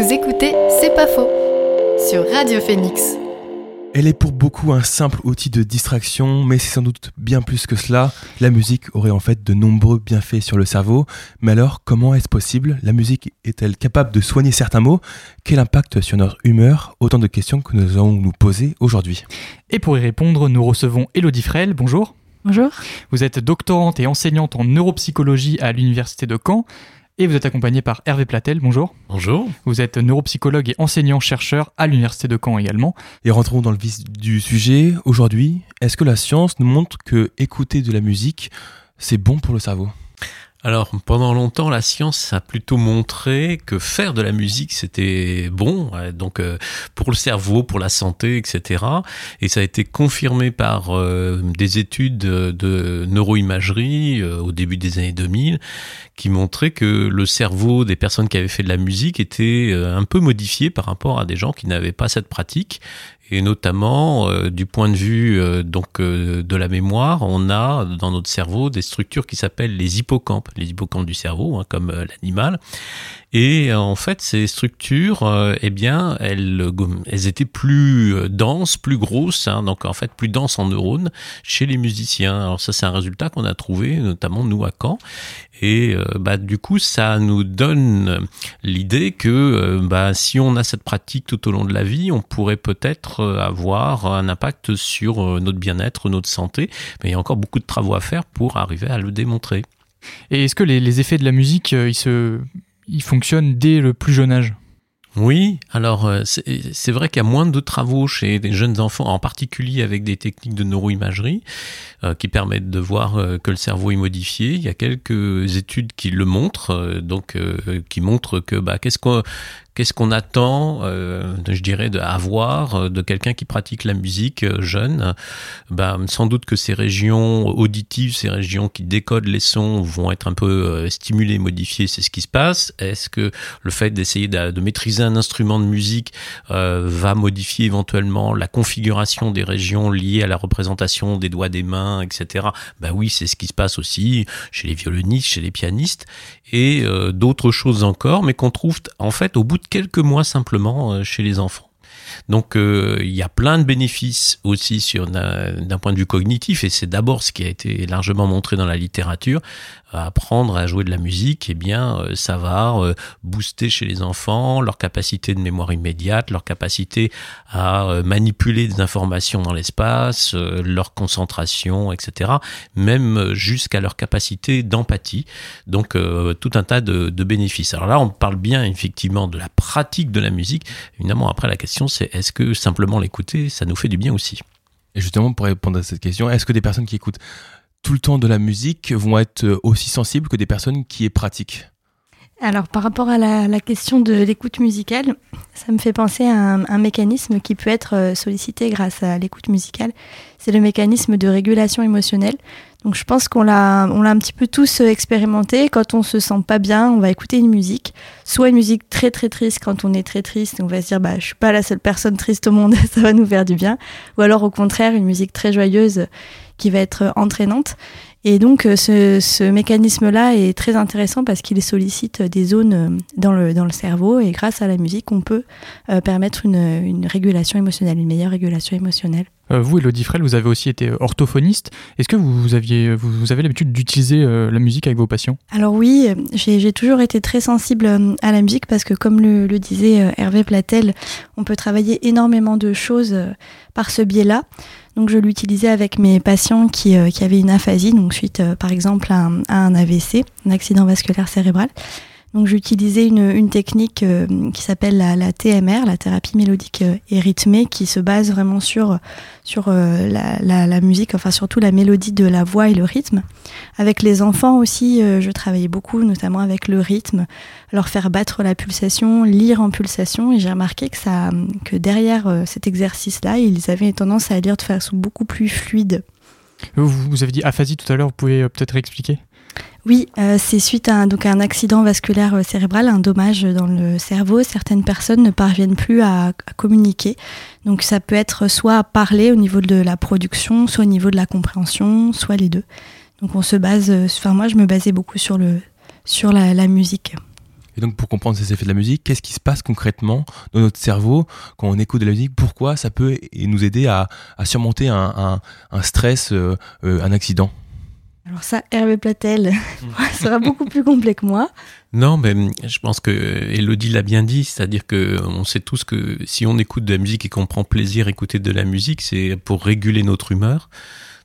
Vous écoutez C'est pas faux sur Radio Phoenix. Elle est pour beaucoup un simple outil de distraction, mais c'est sans doute bien plus que cela. La musique aurait en fait de nombreux bienfaits sur le cerveau. Mais alors, comment est-ce possible? La musique est-elle capable de soigner certains mots Quel impact sur notre humeur? Autant de questions que nous allons nous poser aujourd'hui. Et pour y répondre, nous recevons Elodie Frel. Bonjour. Bonjour. Vous êtes doctorante et enseignante en neuropsychologie à l'Université de Caen. Et vous êtes accompagné par Hervé Platel, bonjour. Bonjour. Vous êtes neuropsychologue et enseignant-chercheur à l'Université de Caen également. Et rentrons dans le vif du sujet. Aujourd'hui, est-ce que la science nous montre que écouter de la musique, c'est bon pour le cerveau? Alors, pendant longtemps, la science a plutôt montré que faire de la musique, c'était bon, donc euh, pour le cerveau, pour la santé, etc. Et ça a été confirmé par euh, des études de neuroimagerie euh, au début des années 2000, qui montraient que le cerveau des personnes qui avaient fait de la musique était un peu modifié par rapport à des gens qui n'avaient pas cette pratique et notamment euh, du point de vue euh, donc euh, de la mémoire, on a dans notre cerveau des structures qui s'appellent les hippocampes, les hippocampes du cerveau, hein, comme l'animal. Et en fait, ces structures, eh bien, elles, étaient plus denses, plus grosses, hein, donc en fait plus denses en neurones chez les musiciens. Alors ça, c'est un résultat qu'on a trouvé, notamment nous à Caen. Et bah, du coup, ça nous donne l'idée que bah, si on a cette pratique tout au long de la vie, on pourrait peut-être euh, avoir un impact sur notre bien-être, notre santé. Mais il y a encore beaucoup de travaux à faire pour arriver à le démontrer. Et est-ce que les, les, effets de la musique, ils, se, ils fonctionnent dès le plus jeune âge? Oui, alors euh, c'est vrai qu'il y a moins de travaux chez des jeunes enfants, en particulier avec des techniques de neuroimagerie euh, qui permettent de voir euh, que le cerveau est modifié. Il y a quelques études qui le montrent, donc qui montrent que bah, qu'est-ce qu'on Qu'est-ce qu'on attend, euh, je dirais, d'avoir euh, de quelqu'un qui pratique la musique euh, jeune? Ben, Sans doute que ces régions auditives, ces régions qui décodent les sons vont être un peu stimulées, modifiées, c'est ce qui se passe. Est-ce que le fait d'essayer de, de, maîtriser un instrument de musique va modifier éventuellement la configuration des régions liées à la représentation des doigts des mains, etc. Ben oui, c'est ce qui se passe aussi chez les violonistes, chez les pianistes et d'autres choses encore, mais qu'on trouve en fait au bout quelques mois simplement euh, chez les enfants. Donc euh, il y a plein de bénéfices aussi sur d'un point de vue cognitif et c'est d'abord ce qui a été largement montré dans la littérature apprendre à jouer de la musique, eh bien, euh, ça va euh, booster chez les enfants leur capacité de mémoire immédiate, leur capacité à manipuler des informations dans l'espace, leur concentration, etc. Même jusqu'à leur capacité d'empathie. Donc, tout un tas de, de, bénéfices. Alors là, on parle bien effectivement de la pratique de la musique. Évidemment, après, la question, c'est est-ce que simplement l'écouter, ça nous fait du bien aussi? Et justement, pour répondre à cette question, est-ce que des personnes qui écoutent tout le temps de la musique vont être aussi sensibles que des personnes qui est pratiquent? Alors par rapport à la, question de l'écoute musicale, ça me fait penser à un, mécanisme qui peut être euh, sollicité grâce à l'écoute musicale. C'est le mécanisme de régulation émotionnelle. Donc je pense qu'on l'a, on l'a un petit peu tous euh, expérimenté. Quand on se sent pas bien, on va écouter une musique, soit une musique très très triste quand on est très triste, on va se dire bah je suis pas la seule personne triste au monde, ça va nous faire du bien, ou alors au contraire une musique très joyeuse qui va être entraînante. Et donc euh, ce, ce mécanisme-là est très intéressant parce qu'il sollicite des zones euh, dans le, dans le cerveau et grâce à la musique, on peut euh, permettre une, une, régulation émotionnelle, une meilleure régulation émotionnelle. vous, Elodie Frel, vous avez aussi été orthophoniste. Est-ce que vous, aviez, vous, avez l'habitude d'utiliser la musique avec vos patients? Alors oui, j'ai toujours été très sensible à la musique parce que comme le, le disait Hervé Platel, on peut travailler énormément de choses par ce biais-là. Donc je l'utilisais avec mes patients qui, euh, avaient une aphasie, donc suite euh, par exemple à un, AVC, un accident vasculaire cérébral. Donc j'utilisais une, technique euh, qui s'appelle la, TMR, la thérapie mélodique et rythmée, qui se base vraiment sur, sur la, la, la, musique, enfin surtout la mélodie de la voix et le rythme. Avec les enfants aussi, je travaillais beaucoup, notamment avec le rythme, leur faire battre la pulsation, lire en pulsation, et j'ai remarqué que, ça, que derrière cet exercice-là, ils avaient tendance à lire de façon beaucoup plus fluide. Vous, vous avez dit aphasie tout à l'heure, vous pouvez peut-être expliquer? Oui, euh, c'est suite à un, donc un accident vasculaire euh, cérébral, un dommage dans le cerveau. Certaines personnes ne parviennent plus à, communiquer. Donc ça peut être soit à parler au niveau de la production, soit au niveau de la compréhension, soit les deux. Donc on se base, euh, enfin moi je me basais beaucoup sur, le, sur la, musique. Et donc pour comprendre ces effets de la musique, qu'est-ce qui se passe concrètement dans notre cerveau quand on écoute de la musique? Pourquoi ça peut nous aider à, surmonter un, stress, un accident? Alors ça, Hervé Platel sera beaucoup plus complet que moi. Non, mais je pense que Elodie l'a bien dit, c'est-à-dire que on sait tous que si on écoute de la musique et qu'on prend plaisir à écouter de la musique, c'est pour réguler notre humeur.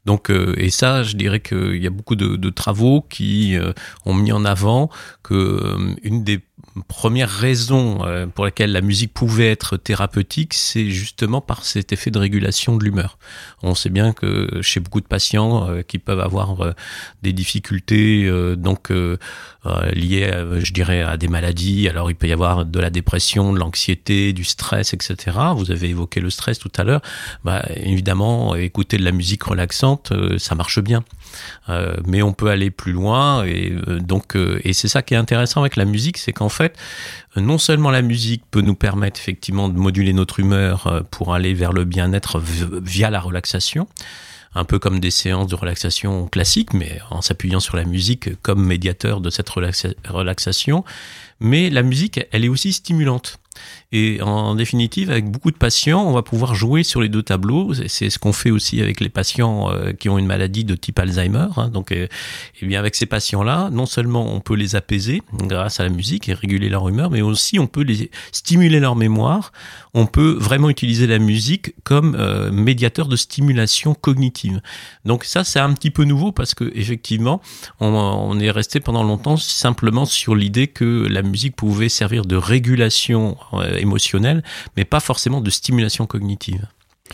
Donc, euh, et ça, je dirais qu'il y a beaucoup de, travaux qui euh, ont mis en avant que euh, une des première raison euh, pour laquelle la musique pouvait être thérapeutique, c'est justement par cet effet de régulation de l'humeur. On sait bien que chez beaucoup de patients euh, qui peuvent avoir euh, des difficultés donc liées, je dirais, à des maladies, alors il peut y avoir de la dépression, de l'anxiété, du stress, etc. Vous avez évoqué le stress tout à l'heure. Bah, évidemment, écouter de la musique relaxante, ça marche bien. Mais on peut aller plus loin et donc et c'est ça qui est intéressant avec la musique, c'est qu'en fait, non seulement la musique peut nous permettre effectivement de moduler notre humeur euh, pour aller vers le bien-être via la relaxation, un peu comme des séances de relaxation classiques, mais en s'appuyant sur la musique comme médiateur de cette relaxation. Mais la musique, elle est aussi stimulante. Et en définitive, avec beaucoup de patients, on va pouvoir jouer sur les deux tableaux. C'est ce qu'on fait aussi avec les patients euh, qui ont une maladie de type Alzheimer. Hein. Donc, euh, eh bien avec ces patients-là, non seulement on peut les apaiser grâce à la musique et réguler leur humeur, mais aussi on peut les stimuler leur mémoire. On peut vraiment utiliser la musique comme euh, médiateur de stimulation cognitive. Donc ça, c'est un petit peu nouveau parce que effectivement, on, est resté pendant longtemps simplement sur l'idée que la musique pouvait servir de régulation émotionnelle, mais pas forcément de stimulation cognitive.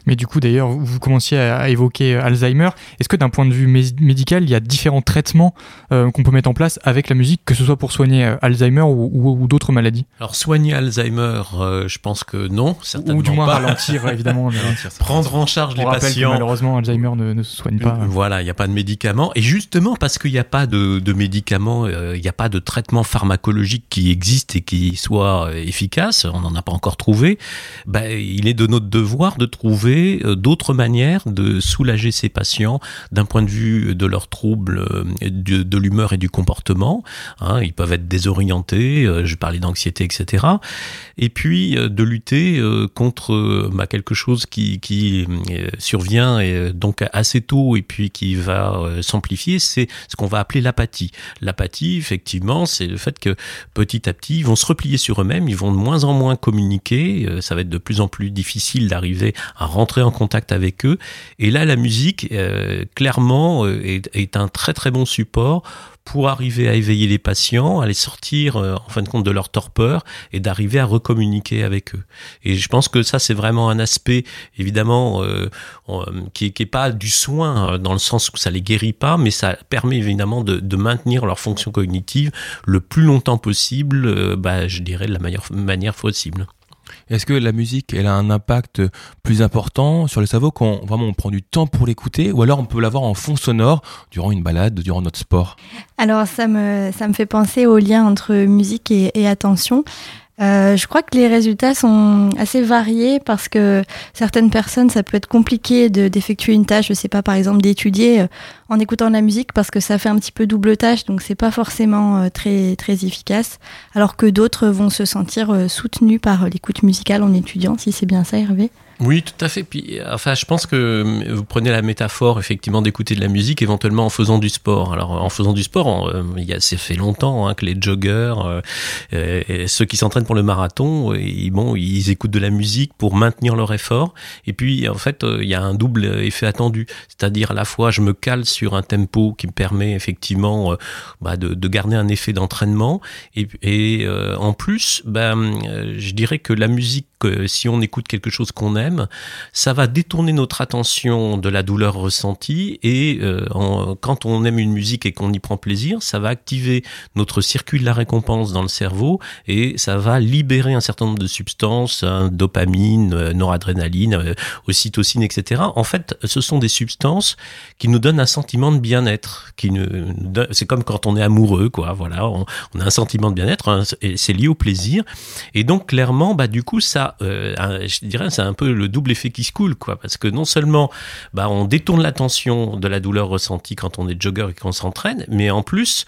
Mais du coup, d'ailleurs, vous commenciez à évoquer euh, Alzheimer. Est-ce que d'un point de vue médical, il y a différents traitements euh, qu'on peut mettre en place avec la musique, que ce soit pour soigner euh, Alzheimer ou, d'autres maladies? Alors, soigner Alzheimer, je pense que non, certainement Ou du moins ralentir, évidemment. Prendre en charge les patients. malheureusement, Alzheimer ne, se soigne pas. Voilà, il n'y a pas de médicaments. Et justement, parce qu'il n'y a pas de, de médicaments, il n'y a pas de traitement pharmacologique qui existe et qui soit efficace, on n'en a pas encore trouvé, ben, il est de notre devoir de trouver euh, d'autres manières de soulager ces patients d'un point de vue de leurs troubles euh, de, l'humeur et du comportement. Hein. ils peuvent être désorientés, euh, je parlais d'anxiété, etc. Et puis de lutter contre bah, quelque chose qui, survient donc assez tôt et puis qui va s'amplifier, c'est ce qu'on va appeler l'apathie. L'apathie, effectivement, c'est le fait que petit à petit, ils vont se replier sur eux-mêmes, ils vont de moins en moins communiquer, ça va être de plus en plus difficile d'arriver à rentrer en contact avec eux. Et là, la musique, euh, clairement, euh, est, un très très bon support pour arriver à éveiller les patients, à les sortir euh, en fin de compte de leur torpeur et d'arriver à recommuniquer avec eux. Et je pense que ça c'est vraiment un aspect évidemment qui, qui est pas du soin dans le sens où ça les guérit pas, mais ça permet évidemment de, de maintenir leur fonction cognitive le plus longtemps possible, bah, je dirais de la meilleure manière possible. Est-ce que la musique, elle a un impact plus important sur le cerveau quand vraiment on prend du temps pour l'écouter ou alors on peut l'avoir en fond sonore durant une balade, durant notre sport? Alors ça me, ça me fait penser au lien entre musique et attention. Euh, je crois que les résultats sont assez variés parce que certaines personnes, ça peut être compliqué d'effectuer une tâche, je sais pas, par exemple d'étudier euh, en écoutant la musique parce que ça fait un petit peu double tâche, donc c'est pas forcément euh, très très efficace. Alors que d'autres vont se sentir soutenus par l'écoute musicale en étudiant, si c'est bien ça, Hervé. Oui, tout à fait. Puis, enfin, je pense que euh, vous prenez la métaphore effectivement d'écouter de la musique, éventuellement en faisant du sport. Alors, en faisant du sport, euh, il y a, ça fait longtemps hein, que les joggeurs, euh, et ceux qui s'entraînent pour le marathon, ils, bon, ils écoutent de la musique pour maintenir leur effort. Et puis, en fait, il y a un double effet attendu, c'est-à-dire à la fois, je me cale sur un tempo qui me permet effectivement bah, de, de, garder un effet d'entraînement, et, et en plus, ben, je dirais que la musique, si on écoute quelque chose qu'on aime ça va détourner notre attention de la douleur ressentie et euh, quand on aime une musique et qu'on y prend plaisir, ça va activer notre circuit de la récompense dans le cerveau et ça va libérer un certain nombre de substances, hein, dopamine, euh, noradrénaline, euh, ocytocine, etc. En fait, ce sont des substances qui nous donnent un sentiment de bien-être. C'est comme quand on est amoureux, quoi. Voilà, on, a un sentiment de bien-être, hein, et c'est lié au plaisir. Et donc clairement, bah du coup, ça, je dirais, c'est un peu le double effet qui se coule, quoi. Parce que non seulement, bah, on détourne l'attention de la douleur ressentie quand on est jogger et qu'on s'entraîne, mais en plus,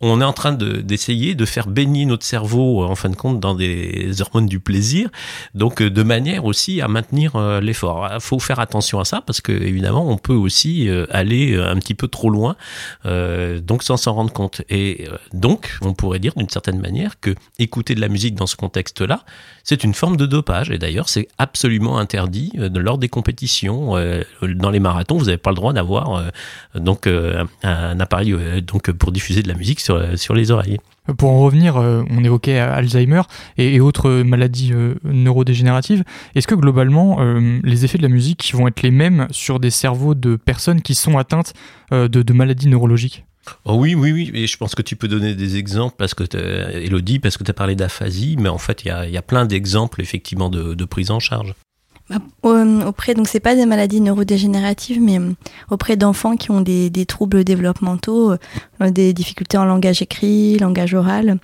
on est en train d'essayer de, faire baigner notre cerveau, en fin de compte, dans des hormones du plaisir, donc de manière aussi à maintenir l'effort. Il faut faire attention à ça parce que évidemment, on peut aussi aller un petit peu trop loin, donc sans s'en rendre compte. Et donc, on pourrait dire d'une certaine manière que écouter de la musique dans ce contexte-là, c'est une forme de dopage. Et d'ailleurs, c'est absolument interdit lors des compétitions. dans les marathons, vous n'avez pas le droit d'avoir donc un appareil donc pour diffuser de la musique sur les oreilles. Pour en revenir, on évoquait Alzheimer et, autres maladies neurodégénératives. Est-ce que globalement, les effets de la musique vont être les mêmes sur des cerveaux de personnes qui sont atteintes de, de maladies neurologiques? Oh oui, oui, oui, et je pense que tu peux donner des exemples, parce que Elodie, parce que tu as parlé d'aphasie, mais en fait, il y a, plein d'exemples, effectivement, de, prise en charge. Bah, auprès, donc c'est pas des maladies neurodégénératives, mais euh, auprès d'enfants qui ont des, troubles développementaux, euh, des difficultés en langage écrit, langage oral,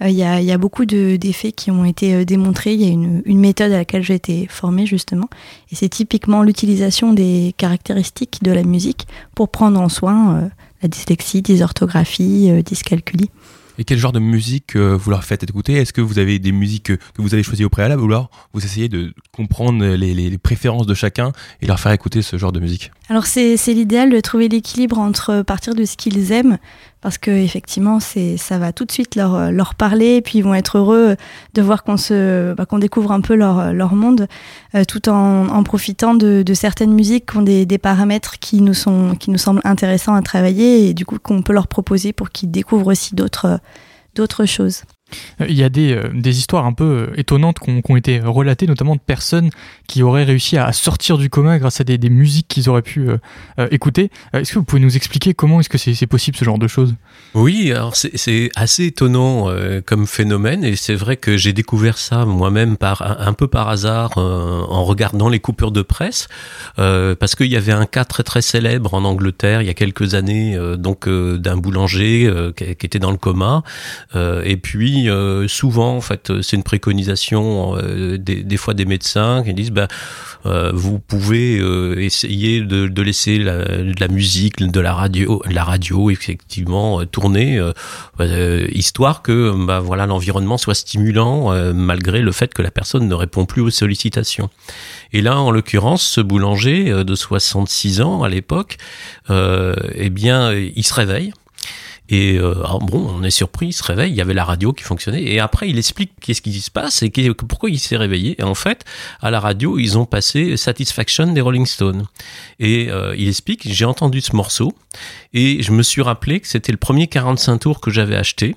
euh, il y, a, beaucoup d'effets qui ont été démontrés. Il y a une, méthode à laquelle j'ai été formée justement, et c'est typiquement l'utilisation des caractéristiques de la musique pour prendre en soin la dyslexie, dysorthographie, euh, dyscalculie. Et quel genre de musique euh, vous leur faites écouter? Est-ce que vous avez des musiques que, vous avez choisies au préalable ou alors vous essayez de comprendre les, préférences de chacun et leur faire écouter ce genre de musique? Alors c'est l'idéal de trouver l'équilibre entre partir de ce qu'ils aiment, parce que effectivement c'est ça va tout de suite leur, leur parler et puis ils vont être heureux de voir qu'on se bah, qu'on découvre un peu leur, leur monde euh, tout en, en profitant de, de, certaines musiques qui ont des, des, paramètres qui nous sont qui nous semblent intéressants à travailler et du coup qu'on peut leur proposer pour qu'ils découvrent aussi d'autres d'autres choses. Il y a des, euh, des histoires un peu euh, étonnantes qui ont, été relatées, notamment de personnes qui auraient réussi à sortir du coma grâce à des, des musiques qu'ils auraient pu euh, écouter. Est-ce que vous pouvez nous expliquer comment est-ce que c'est possible ce genre de choses? Oui, alors c'est assez étonnant comme phénomène et c'est vrai que j'ai découvert ça moi-même un, peu par hasard en regardant les coupures de presse parce qu'il y avait un cas très très célèbre en Angleterre il y a quelques années donc d'un boulanger qui, qui, était dans le coma et puis euh, souvent, en fait, c'est une préconisation euh, des, fois des médecins qui disent, bah, euh, vous pouvez essayer de, laisser la, la, musique, de la radio, la radio effectivement tourner, histoire que, bah, voilà, l'environnement soit stimulant malgré le fait que la personne ne répond plus aux sollicitations. Et là, en l'occurrence, ce boulanger de 66 ans à l'époque, eh bien, il se réveille et euh, bon, on est surpris, il se réveille, il y avait la radio qui fonctionnait. Et après, il explique qu'est-ce qui se passe et pourquoi il s'est réveillé. Et en fait, à la radio, ils ont passé Satisfaction des Rolling Stones. Et euh, il explique, j'ai entendu ce morceau et je me suis rappelé que c'était le premier 45 tours que j'avais acheté.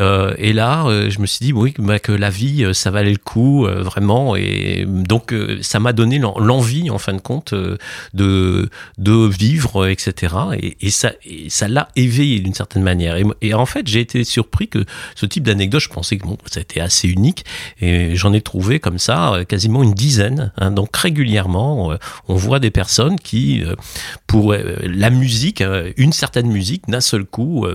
Euh, et là, je me suis dit oui, bah, que la vie, ça valait le coup vraiment. Et donc, ça m'a donné l'envie, en fin de compte, de de vivre, etc. Et, et ça, ça l'a éveillé d'une certaine manière. Et, en fait, j'ai été surpris que ce type d'anecdote, je pensais que bon, ça était assez unique, et j'en ai trouvé comme ça quasiment une dizaine. Hein. donc régulièrement, on voit des personnes qui, pour la musique, une certaine musique, d'un seul coup,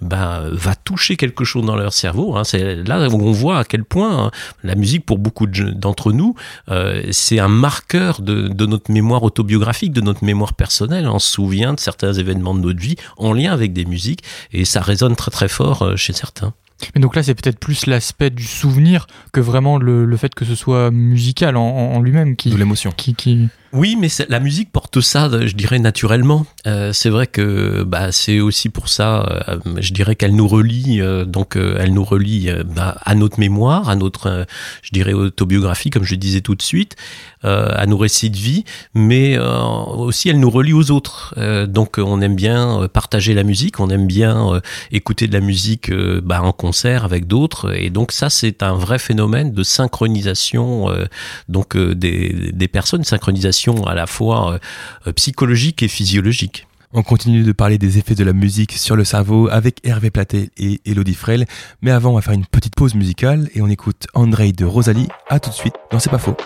ben, va toucher quelque chose dans leur cerveau. Hein. C'est là où on voit à quel point hein, la musique, pour beaucoup d'entre nous, euh, c'est un marqueur de, de, notre mémoire autobiographique, de notre mémoire personnelle. On se souvient de certains événements de notre vie en lien avec des musiques et ça résonne très très fort euh, chez certains. Mais donc là, c'est peut-être plus l'aspect du souvenir que vraiment le, le, fait que ce soit musical en, en lui-même qui. De l'émotion. Qui, qui... Oui, mais la musique porte ça, je dirais, naturellement. Euh, c'est vrai que bah, c'est aussi pour ça, euh, je dirais qu'elle nous relie, euh, donc euh, elle nous relie bah, à notre mémoire, à notre, je dirais, autobiographie, comme je disais tout de suite, à nos récits de vie, mais aussi elle nous relie aux autres. donc on aime bien partager la musique, on aime bien écouter de la musique bah, en concert avec d'autres, et donc ça c'est un vrai phénomène de synchronisation donc des, des personnes, synchronisation à la fois euh, psychologique et physiologique. On continue de parler des effets de la musique sur le cerveau avec Hervé Platé et Elodie Frel. Mais avant, on va faire une petite pause musicale et on écoute André de Rosalie. À tout de suite dans C'est pas faux.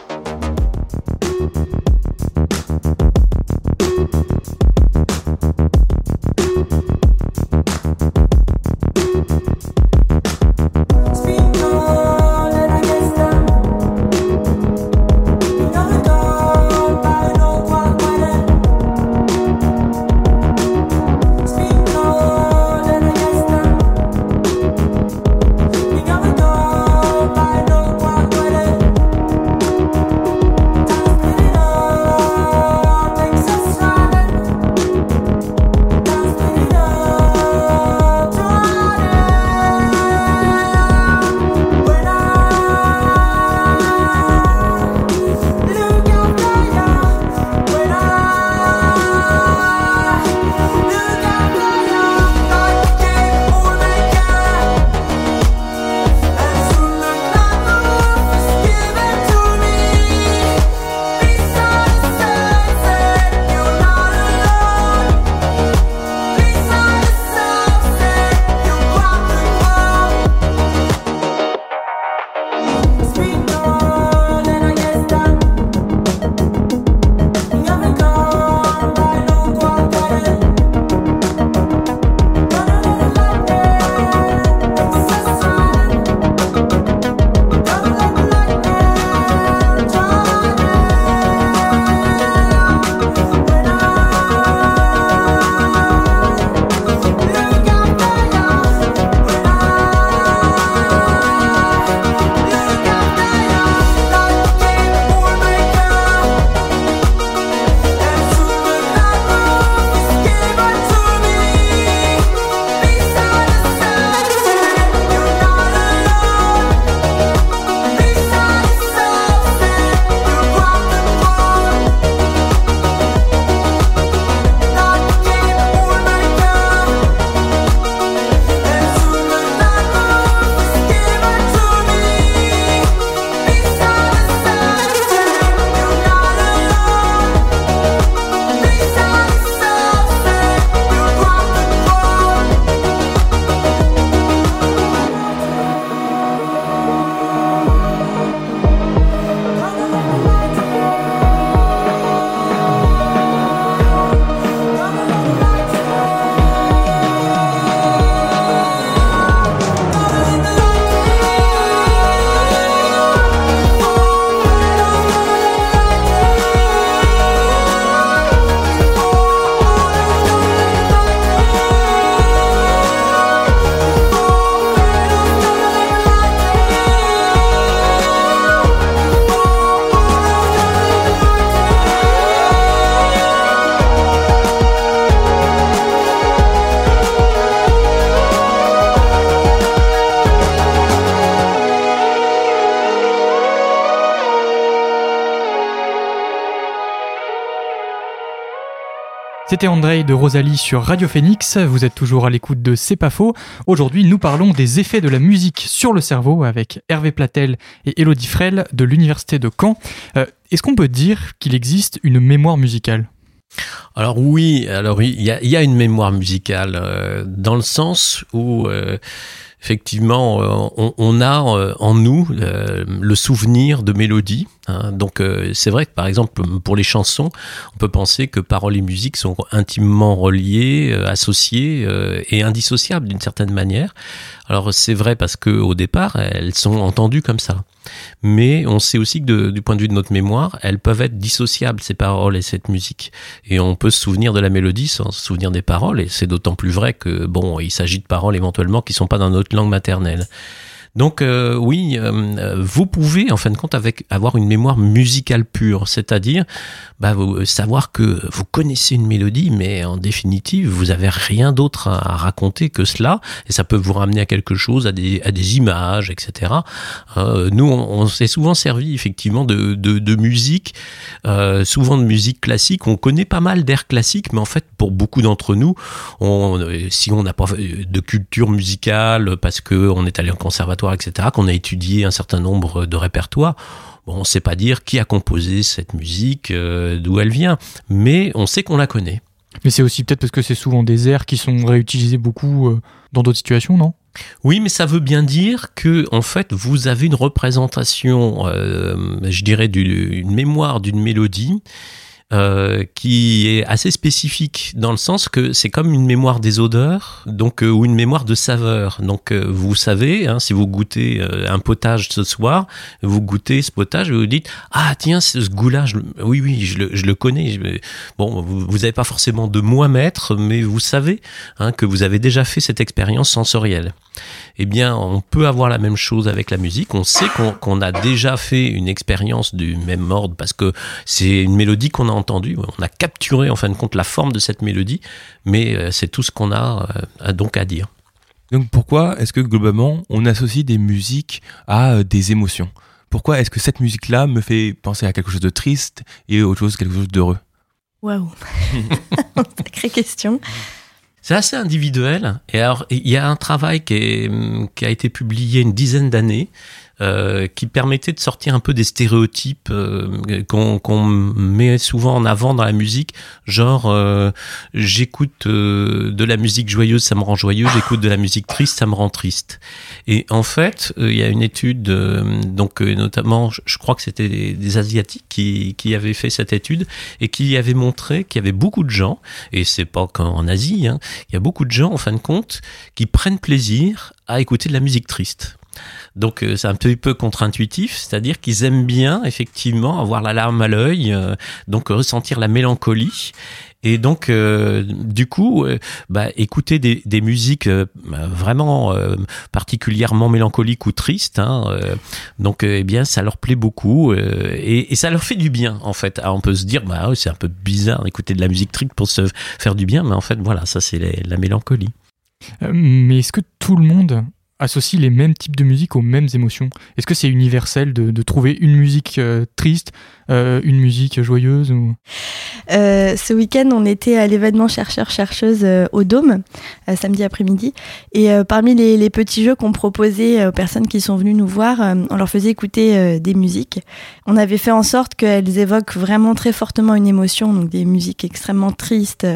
C'était André de Rosalie sur Radio Phoenix. Vous êtes toujours à l'écoute de C'est pas faux. Aujourd'hui, nous parlons des effets de la musique sur le cerveau avec Hervé Platel et Elodie Frel de l'Université de Caen. Euh, est-ce qu'on peut dire qu'il existe une mémoire musicale? Alors oui, alors il y a, une mémoire musicale euh, dans le sens où euh, effectivement, euh, on, a euh, en nous euh, le souvenir de mélodies. Hein. Donc c'est vrai que par exemple pour les chansons, on peut penser que paroles et musique sont intimement reliées, associées et indissociables d'une certaine manière. Alors c'est vrai parce que au départ elles sont entendues comme ça mais on sait aussi que du point de vue de notre mémoire, elles peuvent être dissociables, ces paroles et cette musique. Et on peut se souvenir de la mélodie sans se souvenir des paroles, et c'est d'autant plus vrai que, bon, il s'agit de paroles éventuellement qui sont pas dans notre langue maternelle. Donc euh, oui, euh, vous pouvez en fin de compte avoir une mémoire musicale pure, c'est-à-dire bah, savoir que vous connaissez une mélodie, mais en définitive vous avez rien d'autre à, raconter que cela, et ça peut vous ramener à quelque chose, à des, images, etc. Euh, nous, on, s'est souvent servi effectivement de, musique, euh, souvent de musique classique. On connaît pas mal d'air classique, mais en fait pour beaucoup d'entre nous, si on n'a pas de culture musicale parce que on est allé en conservatoire etc., qu'on a étudié un certain nombre de répertoires, bon, on ne sait pas dire qui a composé cette musique, euh, d'où elle vient, mais on sait qu'on la connaît. Mais c'est aussi peut-être parce que c'est souvent des airs qui sont réutilisés beaucoup euh, dans d'autres situations, non? Oui, mais ça veut bien dire que, en fait, vous avez une représentation, euh, je dirais, d'une mémoire d'une mélodie euh, qui est assez spécifique dans le sens que c'est comme une mémoire des odeurs, donc euh, ou une mémoire de saveur. Donc euh, vous savez, hein, si vous goûtez un potage ce soir, vous goûtez ce potage et vous dites ah tiens ce goût-là, oui oui je le, je le connais. bon vous n'avez pas forcément de mots à mettre, mais vous savez hein, que vous avez déjà fait cette expérience sensorielle eh bien, on peut avoir la même chose avec la musique. On sait qu'on a déjà fait une expérience du même ordre parce que c'est une mélodie qu'on a entendue. On a capturé, en fin de compte, la forme de cette mélodie, mais euh, c'est tout ce qu'on a euh, donc à dire. Donc, pourquoi est-ce que globalement, on associe des musiques à euh, des émotions? Pourquoi est-ce que cette musique-là me fait penser à quelque chose de triste et autre chose, quelque chose d'heureux? Waouh Sacrée question. C'est assez individuel. Et alors, il y a un travail qui, qui a été publié une dizaine d'années euh, qui permettait de sortir un peu des stéréotypes euh, qu'on met souvent en avant dans la musique, genre euh, j'écoute de la musique joyeuse, ça me rend joyeux, j'écoute de la musique triste, ça me rend triste. Et en fait, il y a une étude, donc notamment, je crois que c'était des, asiatiques qui, qui avaient fait cette étude et qui avaient montré qu'il y avait beaucoup de gens, et c'est pas qu'en Asie, hein, il y a beaucoup de gens en fin de compte qui prennent plaisir à écouter de la musique triste. Donc euh, c'est un petit peu contre-intuitif, c'est-à-dire qu'ils aiment bien effectivement avoir la larme à l'œil, euh, donc ressentir la mélancolie. Et donc, euh, du coup, bah, écouter des, musiques vraiment particulièrement mélancoliques ou tristes, hein, donc, eh bien, ça leur plaît beaucoup et, ça leur fait du bien, en fait. on peut se dire, bah, c'est un peu bizarre d'écouter de la musique triste pour se faire du bien, mais en fait, voilà, ça, c'est la mélancolie. mais est-ce que tout le monde associe les mêmes types de musique aux mêmes émotions Est-ce que c'est universel de, de, trouver une musique euh, triste euh, une musique joyeuse. Euh, ce week-end, on était à l'événement chercheurs-chercheuses au Dôme, samedi après-midi. Et parmi les, petits jeux qu'on proposait aux personnes qui sont venues nous voir, on leur faisait écouter des musiques. On avait fait en sorte qu'elles évoquent vraiment très fortement une émotion, donc des musiques extrêmement tristes,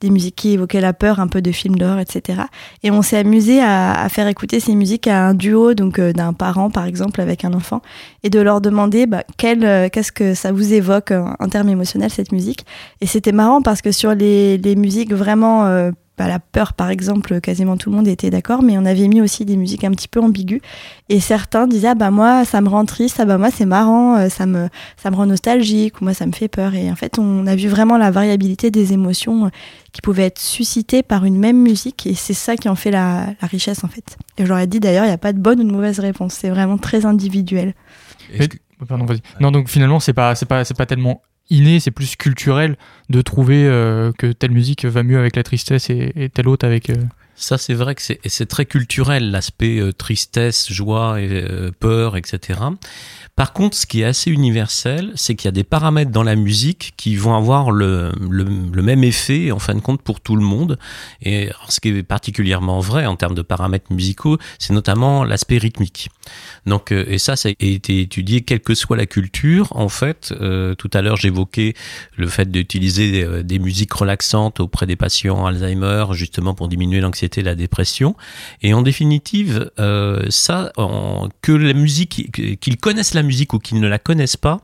des musiques qui évoquaient la peur, un peu de films d'horreur, etc. Et on s'est amusé à, faire écouter ces musiques à un duo, donc d'un parent par exemple avec un enfant, et de leur demander bah, qu'est-ce que ça vous évoque en termes émotionnels cette musique. Et c'était marrant parce que sur les, les musiques vraiment, euh, bah, la peur par exemple, quasiment tout le monde était d'accord, mais on avait mis aussi des musiques un petit peu ambiguës. Et certains disaient ah bah moi ça me rend triste, ah bah moi c'est marrant, euh, ça me ça me rend nostalgique ou moi ça me fait peur. Et en fait on a vu vraiment la variabilité des émotions euh, qui pouvaient être suscitées par une même musique et c'est ça qui en fait la, la richesse en fait. Et je leur ai dit d'ailleurs il n'y a pas de bonne ou de mauvaise réponse, c'est vraiment très individuel. Non, donc finalement, c'est pas, c'est pas, c'est pas tellement inné, c'est plus culturel de trouver euh, que telle musique va mieux avec la tristesse et, telle autre avec. Euh, Ça, c'est vrai que c'est très culturel, l'aspect euh, tristesse, joie, et, peur, etc. Par contre, ce qui est assez universel, c'est qu'il y a des paramètres dans la musique qui vont avoir le, le, le, même effet, en fin de compte, pour tout le monde. Et ce qui est particulièrement vrai en termes de paramètres musicaux, c'est notamment l'aspect rythmique. Donc, euh, et ça, ça a été étudié quelle que soit la culture. En fait, euh, tout à l'heure, j'évoquais le fait d'utiliser des, euh, des, musiques relaxantes auprès des patients Alzheimer, justement pour diminuer l'anxiété et la dépression. Et en définitive, euh, ça, que la musique, qu'ils connaissent la musique ou qu'ils ne la connaissent pas,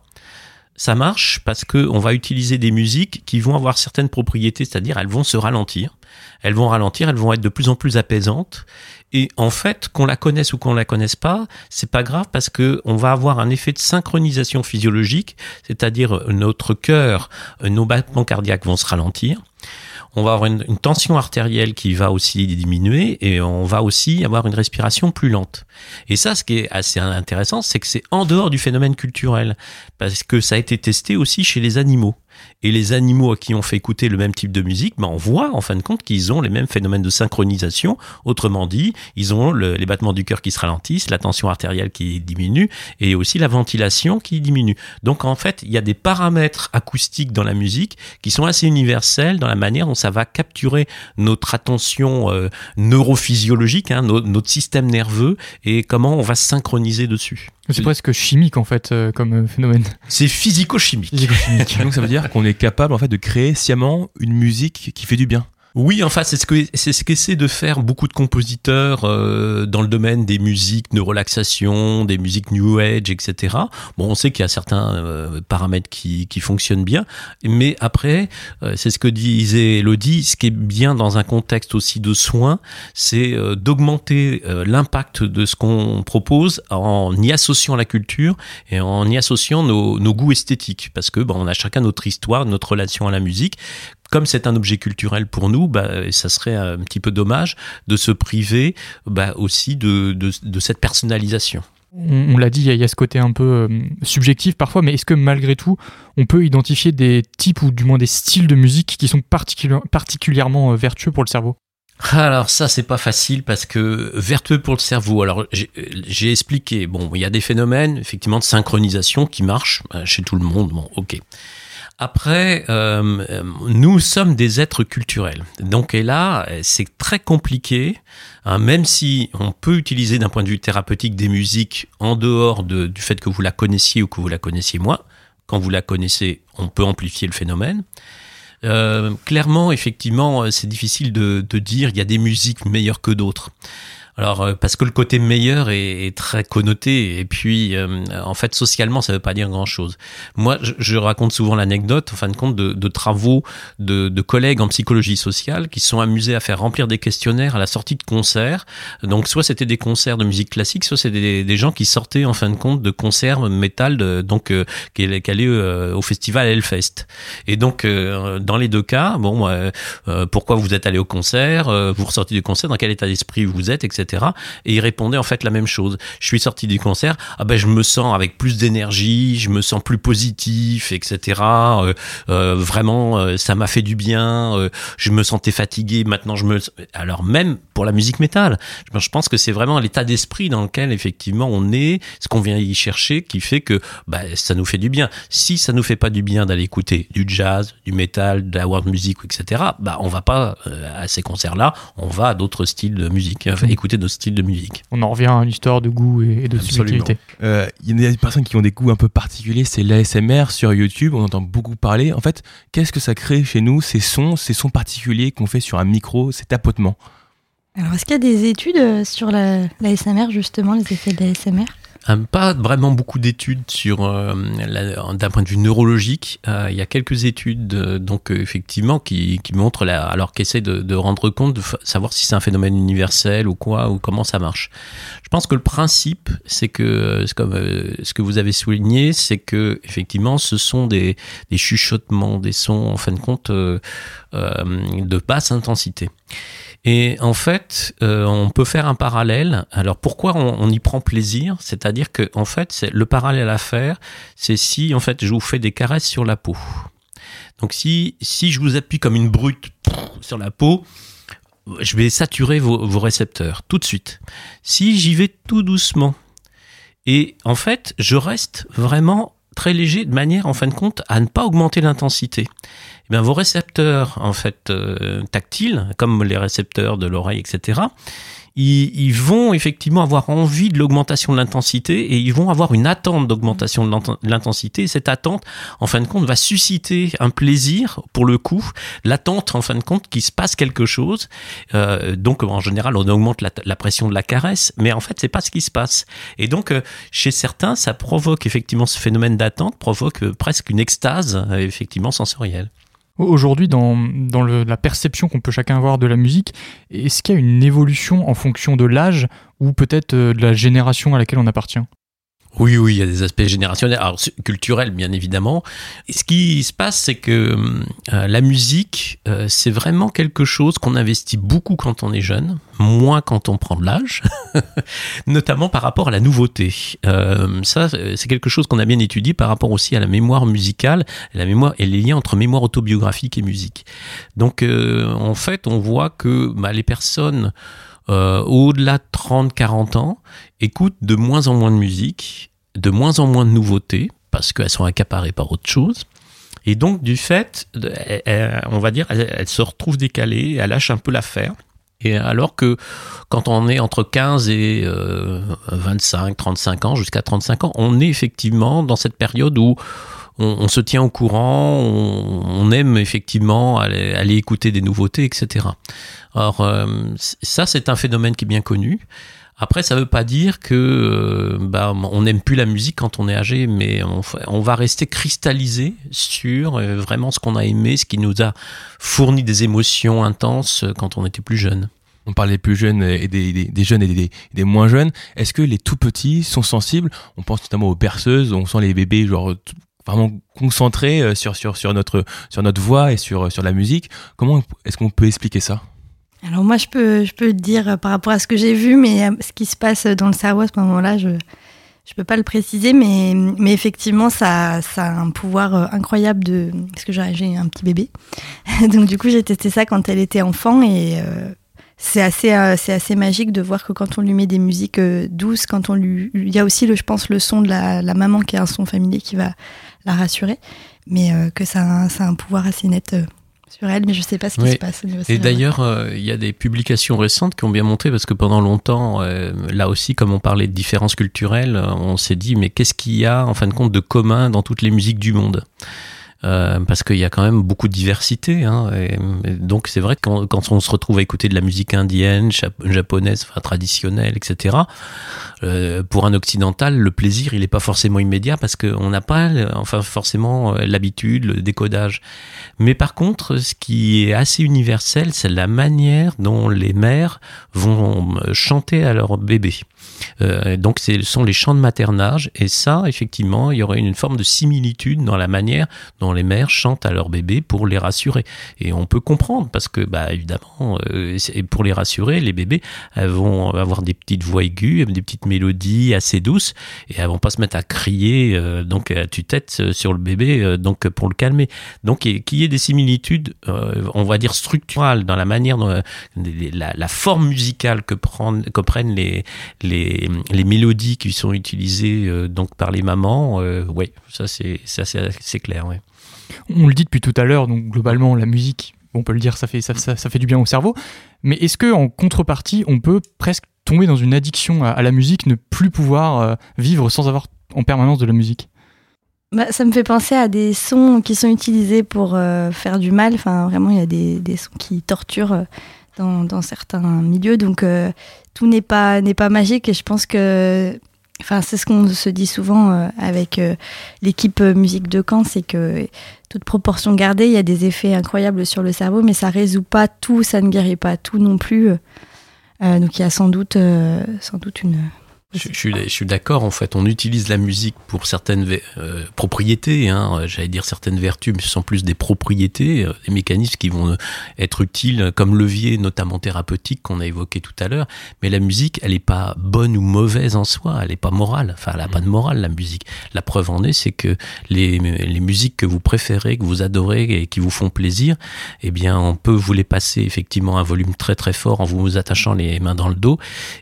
ça marche parce que on va utiliser des musiques qui vont avoir certaines propriétés, c'est-à-dire elles vont se ralentir, elles vont ralentir, elles vont être de plus en plus apaisantes. Et en fait, qu'on la connaisse ou qu'on la connaisse pas, c'est pas grave parce que on va avoir un effet de synchronisation physiologique, c'est-à-dire notre cœur, nos battements cardiaques vont se ralentir on va avoir une, tension artérielle qui va aussi diminuer et on va aussi avoir une respiration plus lente. Et ça, ce qui est assez intéressant, c'est que c'est en dehors du phénomène culturel, parce que ça a été testé aussi chez les animaux. Et les animaux à qui on fait écouter le même type de musique, ben on voit en fin de compte qu'ils ont les mêmes phénomènes de synchronisation. Autrement dit, ils ont le, les battements du cœur qui se ralentissent, la tension artérielle qui diminue et aussi la ventilation qui diminue. Donc en fait, il y a des paramètres acoustiques dans la musique qui sont assez universels dans la manière dont ça va capturer notre attention euh, neurophysiologique, hein, notre, notre système nerveux et comment on va synchroniser dessus. C'est presque chimique en fait euh, comme euh, phénomène. C'est physico-chimique. Physico Donc ça veut dire qu'on est capable en fait de créer sciemment une musique qui fait du bien. Oui, enfin, c'est ce que c'est ce qu'essaient de faire beaucoup de compositeurs euh, dans le domaine des musiques de relaxation, des musiques new age, etc. Bon, on sait qu'il y a certains euh, paramètres qui, qui fonctionnent bien, mais après, euh, c'est ce que disait Elodie, ce qui est bien dans un contexte aussi de soins, c'est euh, d'augmenter euh, l'impact de ce qu'on propose en y associant la culture et en y associant nos, nos goûts esthétiques, parce que bon, on a chacun notre histoire, notre relation à la musique comme c'est un objet culturel pour nous, bah, ça serait un petit peu dommage de se priver bah, aussi de, de, de, cette personnalisation. On, on l'a dit, il y, y, a ce côté un peu euh, subjectif parfois, mais est-ce que malgré tout, on peut identifier des types ou du moins des styles de musique qui sont particu particulièrement euh, vertueux pour le cerveau? Alors ça c'est pas facile parce que vertueux pour le cerveau. Alors j'ai expliqué. Bon, il y a des phénomènes effectivement de synchronisation qui marchent euh, chez tout le monde. Bon, ok. Après, euh, nous sommes des êtres culturels. Donc, et là, c'est très compliqué, hein, même si on peut utiliser d'un point de vue thérapeutique des musiques en dehors de, du fait que vous la connaissiez ou que vous la connaissiez moins. Quand vous la connaissez, on peut amplifier le phénomène. Euh, clairement, effectivement, c'est difficile de, de dire il y a des musiques meilleures que d'autres. Alors euh, parce que le côté meilleur est, très connoté et puis euh, en fait socialement ça veut pas dire grand chose. Moi je, raconte souvent l'anecdote en fin de compte de, travaux de, collègues en psychologie sociale qui sont amusés à faire remplir des questionnaires à la sortie de concerts. Donc soit c'était des concerts de musique classique, soit c'était des, gens qui sortaient en fin de compte de concerts métal de, donc euh, qui, allaient euh, au festival Hellfest. Et donc dans les deux cas, bon pourquoi vous êtes allé au concert, vous ressortez du concert, dans quel état d'esprit vous êtes, etc. Et il répondait en fait la même chose. Je suis sorti du concert, ah ben je me sens avec plus d'énergie, je me sens plus positif, etc. Euh, euh, vraiment, euh, ça m'a fait du bien. Je me sentais fatigué, maintenant je me. Alors même pour la musique métal, je pense que c'est vraiment l'état d'esprit dans lequel effectivement on est, ce qu'on vient y chercher, qui fait que bah, ça nous fait du bien. Si ça nous fait pas du bien d'aller écouter du jazz, du métal, de la world music, etc. Bah on va pas à ces concerts-là, on va à d'autres styles de musique, enfin, mmh. écouter d'autres styles de musique. On en revient à l'histoire de goût et, de subjectivité. Il euh, y a des personnes qui ont des goûts un peu particuliers, c'est l'ASMR sur YouTube, on entend beaucoup parler. En fait, qu'est-ce que ça crée chez nous, ces sons, ces sons particuliers qu'on fait sur un micro, ces tapotements? Alors, est-ce qu'il y a des études sur l'ASMR, la, justement, les effets de l'ASMR pas vraiment beaucoup d'études sur euh, d'un point de vue neurologique. Euh, il y a quelques études euh, donc effectivement qui, montrent la, alors qui essaient de, rendre compte de savoir si c'est un phénomène universel ou quoi ou comment ça marche. Je pense que le principe c'est que comme ce que vous avez souligné, c'est que effectivement ce sont des chuchotements, des sons en fin de compte de basse intensité. Et en fait, euh, on peut faire un parallèle. Alors pourquoi on, y prend plaisir? C'est-à-dire que en fait, le parallèle à faire, c'est si en fait je vous fais des caresses sur la peau. Donc si si je vous appuie comme une brute sur la peau, je vais saturer vos, vos récepteurs tout de suite. Si j'y vais tout doucement, et en fait, je reste vraiment très léger de manière, en fin de compte, à ne pas augmenter l'intensité. Eh vos récepteurs, en fait, euh, tactiles, comme les récepteurs de l'oreille, etc., ils, vont effectivement avoir envie de l'augmentation de l'intensité et ils vont avoir une attente d'augmentation de l'intensité. Cette attente, en fin de compte, va susciter un plaisir pour le coup. L'attente, en fin de compte, qu'il se passe quelque chose. Euh, donc, en général, on augmente la, pression de la caresse, mais en fait, c'est pas ce qui se passe. Et donc, euh, chez certains, ça provoque effectivement ce phénomène d'attente, provoque euh, presque une extase, effectivement, sensorielle. Aujourd'hui, dans, la perception qu'on peut chacun avoir de la musique, est-ce qu'il y a une évolution en fonction de l'âge ou peut-être euh, de la génération à laquelle on appartient? Oui, oui, il y a des aspects générationnels, alors culturels bien évidemment. Ce qui se passe, c'est que euh, la musique, euh, c'est vraiment quelque chose qu'on investit beaucoup quand on est jeune, moins quand on prend de l'âge, notamment par rapport à la nouveauté. Euh, ça, c'est quelque chose qu'on a bien étudié par rapport aussi à la mémoire musicale, la mémoire et les liens entre mémoire autobiographique et musique. Donc, en fait, on voit que bah, les personnes euh, au-delà de 30-40 ans, écoutent de moins en moins de musique, de moins en moins de nouveautés, parce qu'elles sont accaparées par autre chose. Et donc, du fait, on va dire, elles, se retrouvent décalées, elles lâchent un peu l'affaire. Et alors que quand on est entre 15 et 25, euh, 35 ans, jusqu'à 35 ans, on est effectivement dans cette période où on, se tient au courant, on, aime effectivement aller, écouter des nouveautés, etc. Alors euh, ça, c'est un phénomène qui est bien connu. Après, ça ne veut pas dire que euh, bah, on n'aime plus la musique quand on est âgé, mais on, va rester cristallisé sur euh, vraiment ce qu'on a aimé, ce qui nous a fourni des émotions intenses quand on était plus jeune. On parle des plus jeunes et des, jeunes et des, moins jeunes. Est-ce que les tout petits sont sensibles? On pense notamment aux berceuses, on sent les bébés genre vraiment concentrés euh, sur, notre, voix et sur la musique. Comment est-ce qu'on peut expliquer ça? Alors moi, je peux, je peux dire euh, par rapport à ce que j'ai vu, mais euh, ce qui se passe dans le cerveau à ce moment-là, je je peux pas le préciser, mais, mais effectivement, ça, ça a un pouvoir incroyable de... Parce que j'ai un petit bébé. Donc du coup, j'ai testé ça quand elle était enfant et c'est assez, c'est assez magique de voir que quand on lui met des musiques douces, quand on lui... Il y a aussi, le, je pense, le son de la, la maman qui est un son familier qui va la rassurer, mais euh, que ça a, ça a, un, pouvoir assez net euh, sur elle, mais je ne sais pas ce qui se passe. Et d'ailleurs, euh, il y a des publications récentes qui ont bien montré, parce que pendant longtemps, là aussi, comme on parlait de différences culturelles, on s'est dit, mais qu'est-ce qu'il y a, en fin de compte, de commun dans toutes les musiques du monde? Euh, parce qu'il y a quand même beaucoup de diversité. Hein, et, donc c'est vrai que quand, on se retrouve à écouter de la musique indienne, japonaise, traditionnelle, etc., euh, pour un occidental, le plaisir, il n'est pas forcément immédiat parce qu'on n'a pas enfin, forcément euh, l'habitude, le décodage. Mais par contre, ce qui est assez universel, c'est la manière dont les mères vont euh, chanter à leur bébé. Euh, donc ce sont les chants de maternage. Et ça effectivement il y aurait une forme de similitude dans la manière dont les mères chantent à leur bébé pour les rassurer. Et on peut comprendre parce que bah évidemment euh, pour les rassurer les bébés elles vont avoir des petites voix aiguës des petites mélodies assez douces et elles vont pas se mettre à crier euh, donc à tue-tête sur le bébé donc pour le calmer. Donc qu'il y ait des similitudes on va dire structurales dans la manière dont la, la forme musicale que, prennent, que prennent les, les les, mélodies qui sont utilisées euh, donc par les mamans, euh, ouais, ça c'est c'est clair. Ouais. On le dit depuis tout à l'heure, donc globalement la musique, on peut le dire, ça fait ça, ça, fait du bien au cerveau. Mais est-ce que en contrepartie, on peut presque tomber dans une addiction à, la musique, ne plus pouvoir euh, vivre sans avoir en permanence de la musique? Bah, ça me fait penser à des sons qui sont utilisés pour faire du mal. Enfin, vraiment, il y a des, des sons qui torturent dans, certains milieux. Donc, tout n'est pas pas magique et je pense que enfin c'est ce qu'on se dit souvent euh, avec euh, l'équipe musique de Caen c'est que toute proportion gardée il y a des effets incroyables sur le cerveau mais ça résout pas tout ça ne guérit pas tout non plus euh, donc il y a sans doute sans doute une Je, je, suis, d'accord, en fait, on utilise la musique pour certaines euh, propriétés, hein, j'allais dire certaines vertus, mais ce sont plus des propriétés, euh, des mécanismes qui vont être utiles comme levier, notamment thérapeutique, qu'on a évoqué tout à l'heure. Mais la musique, elle n'est pas bonne ou mauvaise en soi, elle n'est pas morale. Enfin, elle n'a pas de morale, la musique. La preuve en est, c'est que les, les musiques que vous préférez, que vous adorez et qui vous font plaisir, eh bien, on peut vous les passer effectivement à un volume très très fort en vous attachant les mains dans le dos.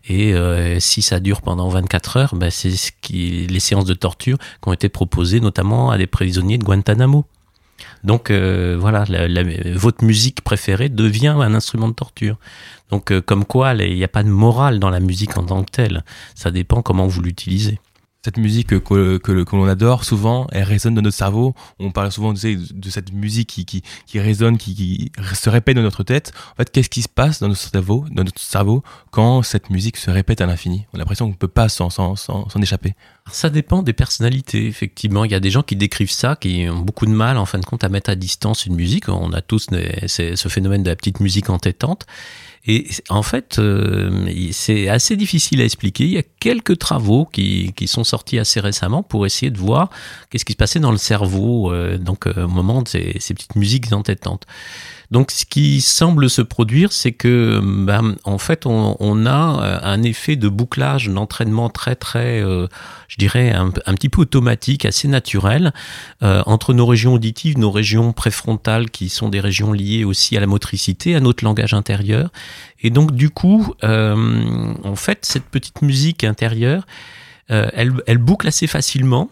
Et euh, si ça dure pendant 24 heures, ben c'est ce qui, les séances de torture qui ont été proposées notamment à des prisonniers de Guantanamo. Donc euh, voilà, votre musique préférée devient un instrument de torture. Donc euh, comme quoi, il n'y a pas de morale dans la musique en tant que telle. Ça dépend comment vous l'utilisez cette musique que, que, que l'on adore, souvent, elle résonne dans notre cerveau. On parle souvent de, de cette musique qui, qui, qui résonne, qui, qui, se répète dans notre tête. En fait, qu'est-ce qui se passe dans notre cerveau, dans notre cerveau quand cette musique se répète à l'infini? On a l'impression qu'on ne peut pas s'en, échapper. Ça dépend des personnalités, effectivement. Il y a des gens qui décrivent ça, qui ont beaucoup de mal, en fin de compte, à mettre à distance une musique. On a tous ce phénomène de la petite musique entêtante. Et en fait, euh, c'est assez difficile à expliquer. Il y a quelques travaux qui, qui, sont sortis assez récemment pour essayer de voir qu'est-ce qui se passait dans le cerveau euh, donc, euh, au moment de ces, ces petites musiques entêtantes. Donc, ce qui semble se produire, c'est que, ben, en fait, on, on, a euh, un effet de bouclage, d'entraînement très, très, euh, je dirais, un, un, petit peu automatique, assez naturel, euh, entre nos régions auditives, nos régions préfrontales, qui sont des régions liées aussi à la motricité, à notre langage intérieur. Et donc, du coup, euh, en fait, cette petite musique intérieure, elle, elle boucle assez facilement.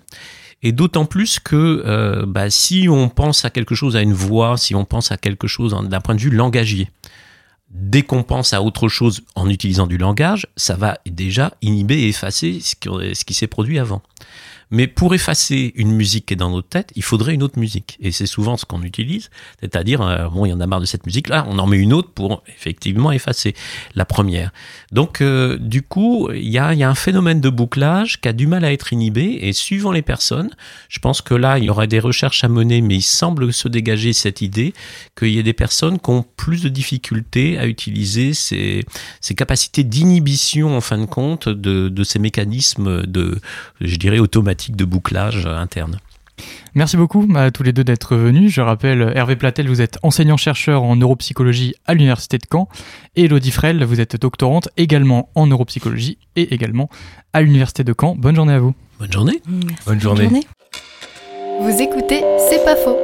Et d'autant plus que euh, bah, si on pense à quelque chose, à une voix, si on pense à quelque chose d'un point de vue langagier, dès qu'on pense à autre chose en utilisant du langage, ça va déjà inhiber et effacer ce qui s'est produit avant. Mais pour effacer une musique qui est dans notre tête, il faudrait une autre musique. Et c'est souvent ce qu'on utilise, c'est-à-dire, euh, bon, il y en a marre de cette musique-là, on en met une autre pour effectivement effacer la première. Donc, euh, du coup, il y a, un phénomène de bouclage qui a du mal à être inhibé, et suivant les personnes, je pense que là, il y aurait des recherches à mener, mais il semble se dégager cette idée qu'il y a des personnes qui ont plus de difficultés à utiliser ces, capacités d'inhibition, en fin de compte, de, de ces mécanismes de, je dirais, automatiques de bouclage interne. Merci beaucoup à tous les deux d'être venus. Je rappelle, Hervé Platel, vous êtes enseignant-chercheur en neuropsychologie à l'Université de Caen. Et Elodie Frel, vous êtes doctorante également en neuropsychologie et également à l'Université de Caen. Bonne journée à vous. Bonne journée. Bonne journée. Vous écoutez C'est pas faux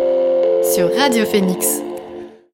sur Radio Phoenix.